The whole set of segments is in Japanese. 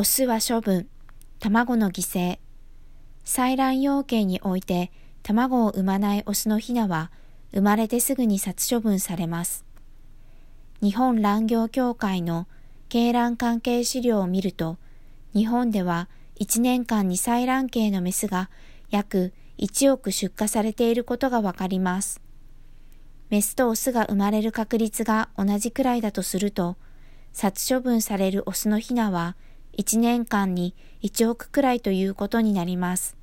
オスは処分、卵の犠牲。採卵養鶏において卵を産まないオスのヒナは生まれてすぐに殺処分されます。日本卵業協会の鶏卵関係資料を見ると、日本では1年間に採卵系のメスが約1億出荷されていることがわかります。メスとオスが生まれる確率が同じくらいだとすると、殺処分されるオスのヒナは1年間に1億くらいということになります。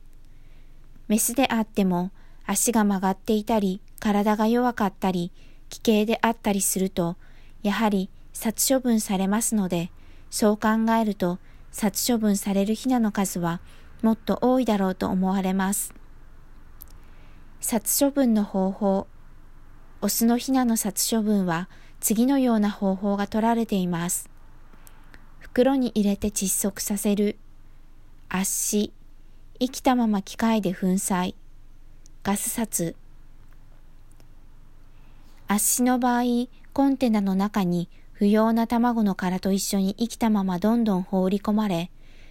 メスであっても足が曲がっていたり、体が弱かったり、奇形であったりすると、やはり殺処分されますので、そう考えると殺処分されるヒナの数はもっと多いだろうと思われます。殺処分の方法。オスのヒナの殺処分は次のような方法が取られています。袋に入れて窒息させる。圧死。生きたまま機械で粉砕。ガス殺。圧死の場合、コンテナの中に不要な卵の殻と一緒に生きたままどんどん放り込まれ、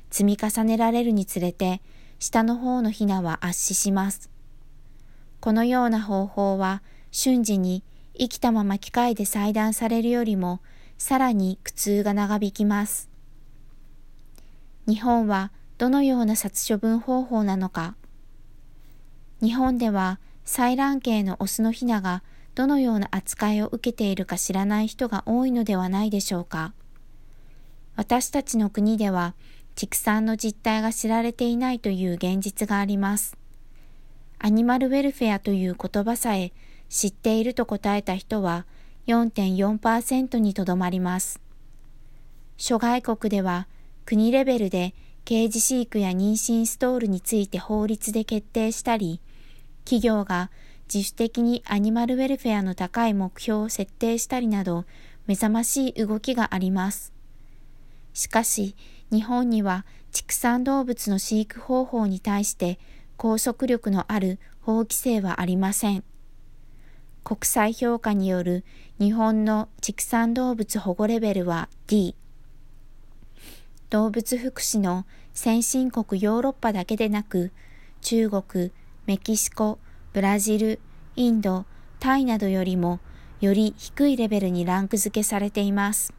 積み重ねられるにつれて、下の方のヒナは圧死します。このような方法は瞬時に生きたまま機械で裁断されるよりもさらに苦痛が長引きます。日本はどのような殺処分方法なのか。日本では採卵系のオスのヒナがどのような扱いを受けているか知らない人が多いのではないでしょうか。私たちの国では畜産の実態が知られていないという現実があります。アニマルウェルフェアという言葉さえ知っていると答えた人は4.4%にとどまります。諸外国では国レベルで刑事飼育や妊娠ストールについて法律で決定したり、企業が自主的にアニマルウェルフェアの高い目標を設定したりなど目覚ましい動きがあります。しかし、日本には畜産動物の飼育方法に対して拘束力のある法規制はありません。国際評価による日本の畜産動物保護レベルは D。動物福祉の先進国ヨーロッパだけでなく、中国、メキシコ、ブラジル、インド、タイなどよりもより低いレベルにランク付けされています。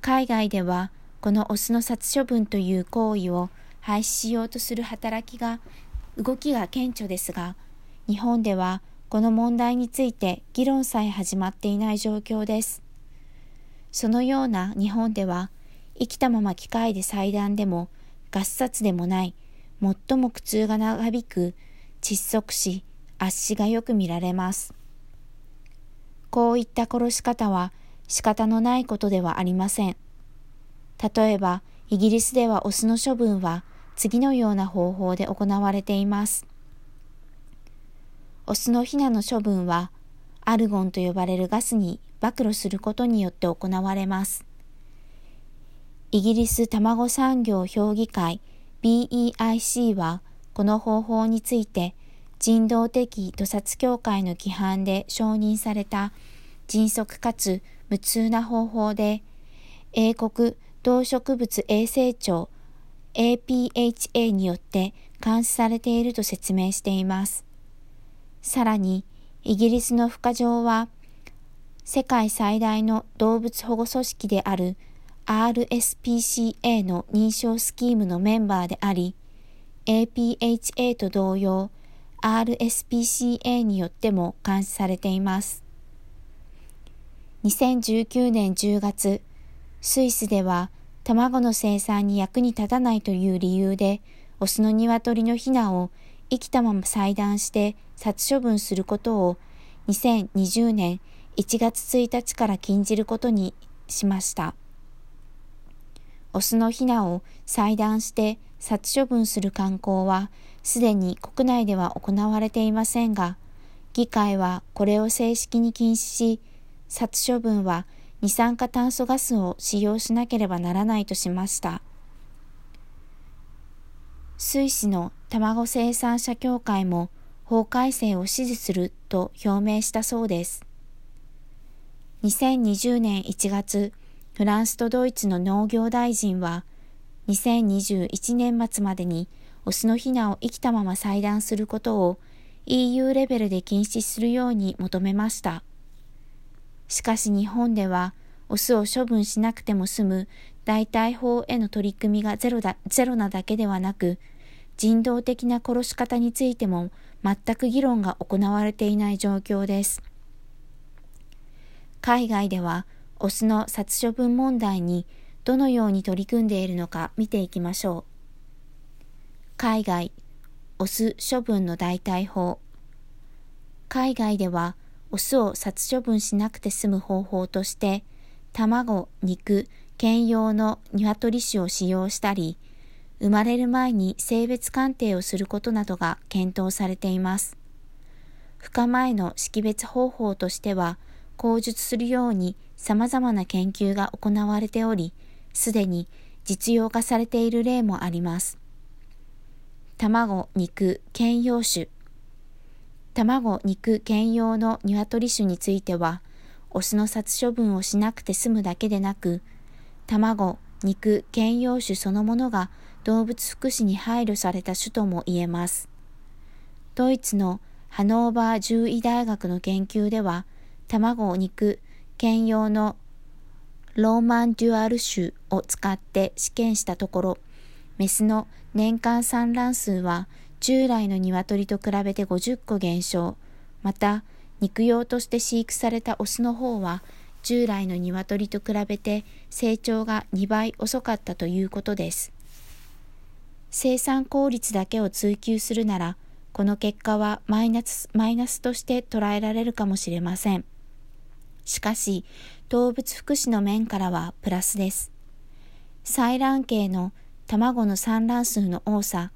海外ではこのオスの殺処分という行為を廃止しようとする働きが、動きが顕著ですが、日本ではこの問題について議論さえ始まっていない状況です。そのような日本では、生きたまま機械で裁断でも、ガス殺でもない、最も苦痛が長引く窒息死、圧死がよく見られます。こういった殺し方は仕方のないことではありません。例えば、イギリスではオスの処分は次のような方法で行われています。オスのヒナの処分は、アルゴンと呼ばれるガスに暴露することによって行われます。イギリス卵産業評議会 BEIC は、この方法について、人道的屠殺協会の規範で承認された迅速かつ無痛な方法で、英国動植物衛生庁 APHA によって監視されていると説明しています。さらに、イギリスの孵化場は、世界最大の動物保護組織である RSPCA の認証スキームのメンバーであり、APHA と同様、RSPCA によっても監視されています。2019年10月、スイスでは卵の生産に役に立たないという理由で、オスの鶏のヒナを生きたまま裁断して殺処分することを2020年1月1日から禁じることにしました。オスのヒナを裁断して殺処分する観光はすでに国内では行われていませんが、議会はこれを正式に禁止し、殺処分は二酸化炭素ガスを使用しなければならないとしました。スイスの卵生産者協会も法改正を支持すると表明したそうです。2020年1月、フランスとドイツの農業大臣は、2021年末までにオスのヒナを生きたまま裁断することを EU レベルで禁止するように求めました。しかし日本では、オスを処分しなくても済む代替法への取り組みがゼロだゼロなだけではなく、人道的な殺し方についても全く議論が行われていない状況です。海外では、オスの殺処分問題にどのように取り組んでいるのか見ていきましょう。海外、オス処分の代替法。海外では、オスを殺処分しなくて済む方法として、卵、肉、兼用の鶏種を使用したり、生まれる前に性別鑑定をすることなどが検討されています。孵化前の識別方法としては、口述するように様々な研究が行われており、すでに実用化されている例もあります。卵、肉、兼用種。卵、肉、兼用の鶏種については、オスの殺処分をしなくて済むだけでなく、卵、肉、兼用種そのものが動物福祉に配慮された種とも言えます。ドイツのハノーバー獣医大学の研究では、卵、肉、兼用のローマンデュアル種を使って試験したところ、メスの年間産卵数は従来の鶏と比べて50個減少、また肉用として飼育されたオスの方は従来の鶏と比べて成長が2倍遅かったということです。生産効率だけを追求するなら、この結果はマイナスマイナスとして捉えられるかもしれません。しかし、動物福祉の面からはプラスです。採卵系の卵の産卵数の多さ、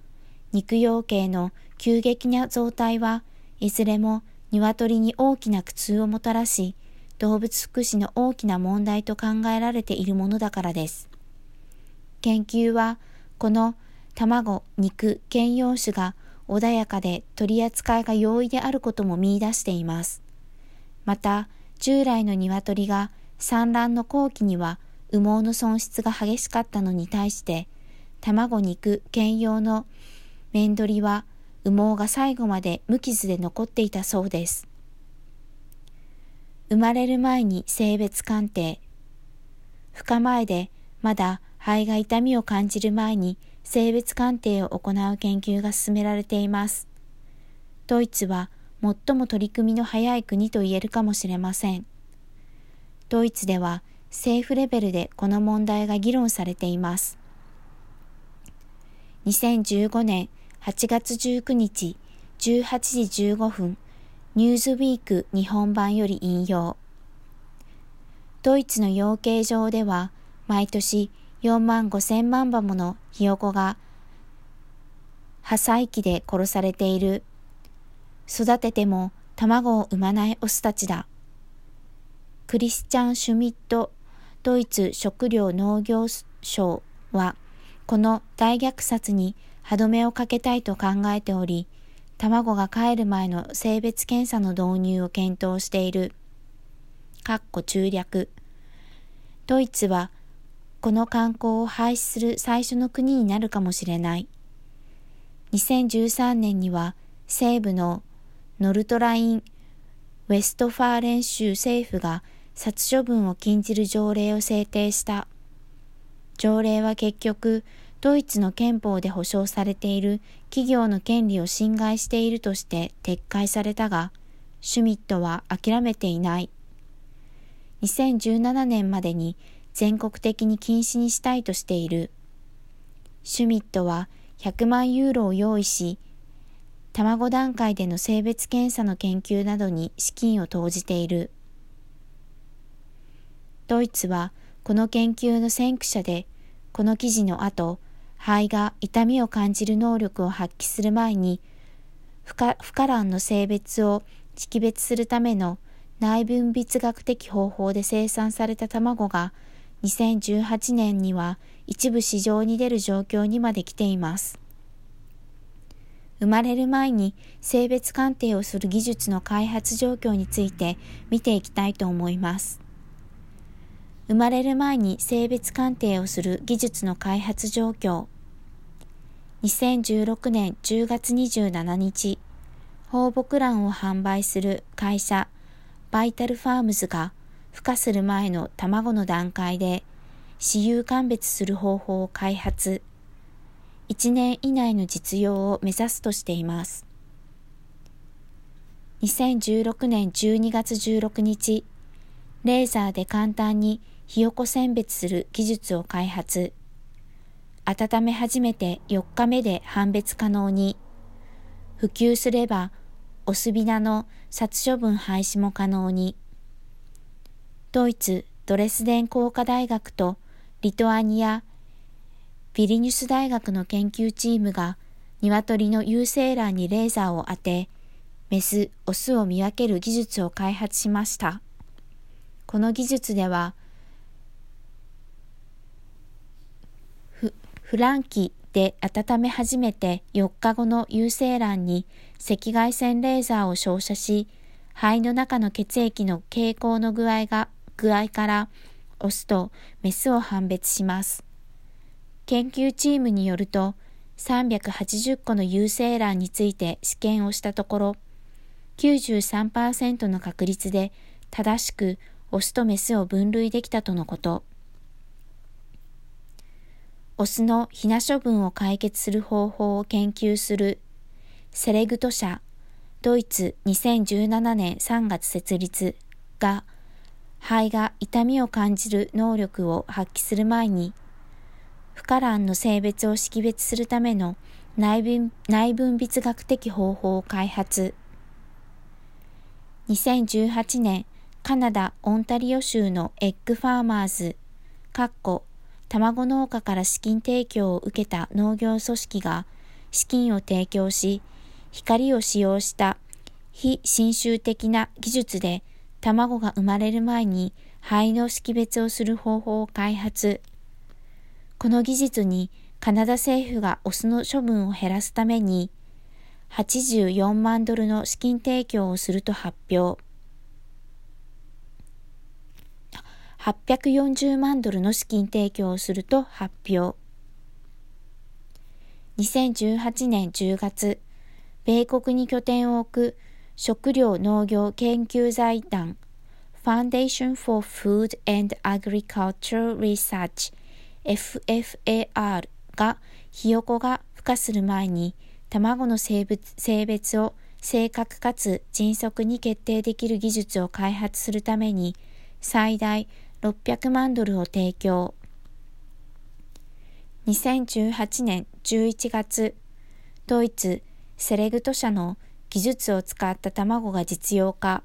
肉用系の急激な増体はいずれも鶏に大きな苦痛をもたらし、動物福祉の大きな問題と考えられているものだからです。研究は、この卵、肉、兼用種が穏やかで取り扱いが容易であることも見出しています。また、従来の鶏が産卵の後期には羽毛の損失が激しかったのに対して、卵肉兼用の面取りは羽毛が最後まで無傷で残っていたそうです。生まれる前に性別鑑定。孵化前でまだ肺が痛みを感じる前に性別鑑定を行う研究が進められています。ドイツは最も取り組みの早い国と言えるかもしれません。ドイツでは政府レベルでこの問題が議論されています。2015年8月19日18時15分、ニューズウィーク日本版より引用。ドイツの養鶏場では毎年4万5千万羽ものひよこが破砕機で殺されている育てても卵を産まないオスたちだ。クリスチャン・シュミットドイツ食糧農業省は、この大虐殺に歯止めをかけたいと考えており、卵が帰る前の性別検査の導入を検討している。かっこ中略。ドイツは、この慣行を廃止する最初の国になるかもしれない。2013年には西部のノルトライン・ウェストファーレン州政府が殺処分を禁じる条例を制定した。条例は結局、ドイツの憲法で保障されている企業の権利を侵害しているとして撤回されたが、シュミットは諦めていない。2017年までに全国的に禁止にしたいとしている。シュミットは100万ユーロを用意し、卵段階での性別検査の研究などに資金を投じている。ドイツはこの研究の先駆者で、この記事の後、肺が痛みを感じる能力を発揮する前に、不可卵の性別を識別するための内分泌学的方法で生産された卵が2018年には一部市場に出る状況にまで来ています。生まれる前に性別鑑定をする技術の開発状況について見ていきたいと思います。生まれる前に性別鑑定をする技術の開発状況。2016年10月27日、放牧卵を販売する会社、バイタルファームズが、孵化する前の卵の段階で、私有鑑別する方法を開発。1年以内の実用を目指すとしています。2016年12月16日、レーザーで簡単にひよこ選別する技術を開発。温め始めて4日目で判別可能に。普及すれば、オスビナの殺処分廃止も可能に。ドイツドレスデン工科大学とリトアニアビリニュス大学の研究チームが鶏の有精卵にレーザーを当て、メス、オスを見分ける技術を開発しました。この技術では、フランキで温め始めて4日後の有精卵に赤外線レーザーを照射し、肺の中の血液の傾向の具合が、具合からオスとメスを判別します。研究チームによると、380個の有精卵について試験をしたところ、93%の確率で正しくオスとメスを分類できたとのこと。オスのヒナ処分を解決する方法を研究するセレグト社ドイツ2017年3月設立が肺が痛みを感じる能力を発揮する前に不可卵の性別を識別するための内分内分泌学的方法を開発。2018年、カナダ・オンタリオ州のエッグファーマーズ、かっこ卵農家から資金提供を受けた農業組織が資金を提供し、光を使用した非侵襲的な技術で卵が生まれる前に肺の識別をする方法を開発。この技術にカナダ政府がオスの処分を減らすために84万ドルの資金提供をすると発表。840万ドルの資金提供をすると発表。2018年10月、米国に拠点を置く食料農業研究財団 Foundation for Food and Agricultural Research FFAR がひよこが孵化する前に卵の性性別を正確かつ迅速に決定できる技術を開発するために最大600万ドルを提供。2018年11月、ドイツセレグト社の技術を使った卵が実用化。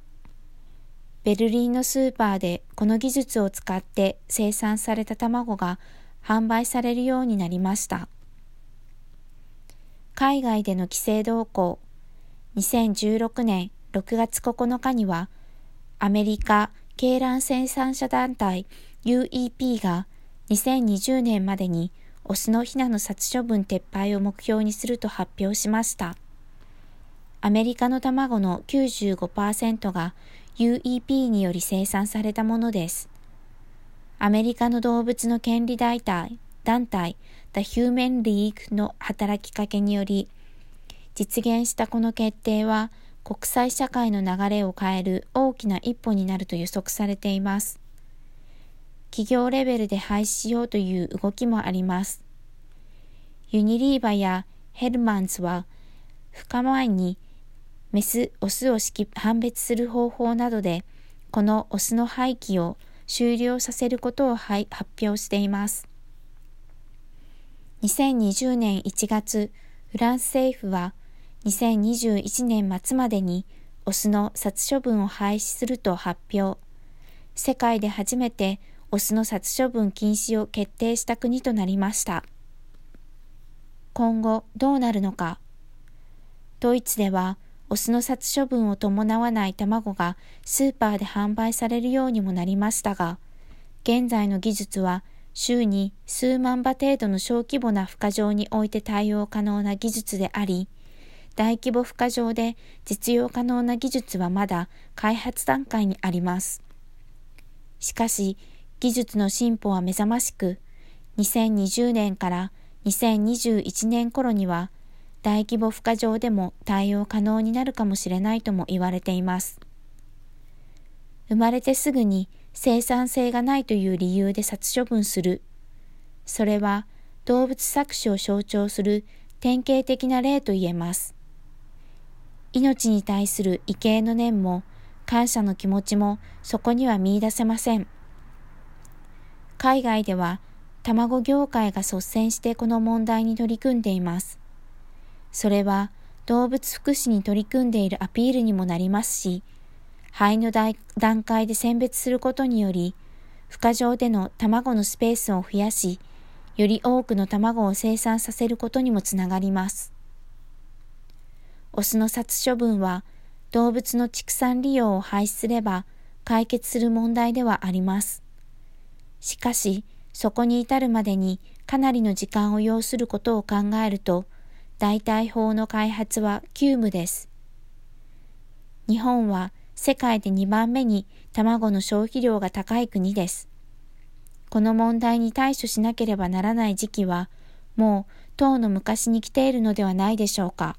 ベルリンのスーパーでこの技術を使って生産された卵が販売されるようになりました。海外での規制動向2016年6月9日にはアメリカ鶏卵生産者団体 UEP が2020年までにオスのヒナの殺処分撤廃を目標にすると発表しました。アメリカの卵の95%が UEP により生産されたものです。アメリカの動物の権利団体、団体 The Human League の働きかけにより、実現したこの決定は国際社会の流れを変える大きな一歩になると予測されています。企業レベルで廃止しようという動きもあります。ユニリーバやヘルマンズは、孵化前にメス、オスを識判別する方法などで、このオスの廃棄を終了させることを発表しています。2020年1月、フランス政府は2021年末までにオスの殺処分を廃止すると発表。世界で初めてオスの殺処分禁止を決定した国となりました。今後どうなるのか。ドイツではオスの殺処分を伴わない卵がスーパーで販売されるようにもなりましたが、現在の技術は週に数万羽程度の小規模な孵化場において対応可能な技術であり、大規模孵化場で実用可能な技術はまだ開発段階にあります。しかし、技術の進歩は目覚ましく、2020年から2021年頃には大規模孵化場でも対応可能になるかもしれないとも言われています。生まれてすぐに生産性がないという理由で殺処分する。それは動物搾取を象徴する典型的な例と言えます。命に対する畏敬の念も感謝の気持ちもそこには見出せません。海外では卵業界が率先してこの問題に取り組んでいます。それは動物福祉に取り組んでいるアピールにもなりますし、肺の段階で選別することにより、孵化場での卵のスペースを増やし、より多くの卵を生産させることにもつながります。オスの殺処分は動物の畜産利用を廃止すれば解決する問題ではあります。しかし、そこに至るまでにかなりの時間を要することを考えると、代替法の開発は急務です。日本は世界で2番目に卵の消費量が高い国です。この問題に対処しなければならない時期は、もう、とうの昔に来ているのではないでしょうか。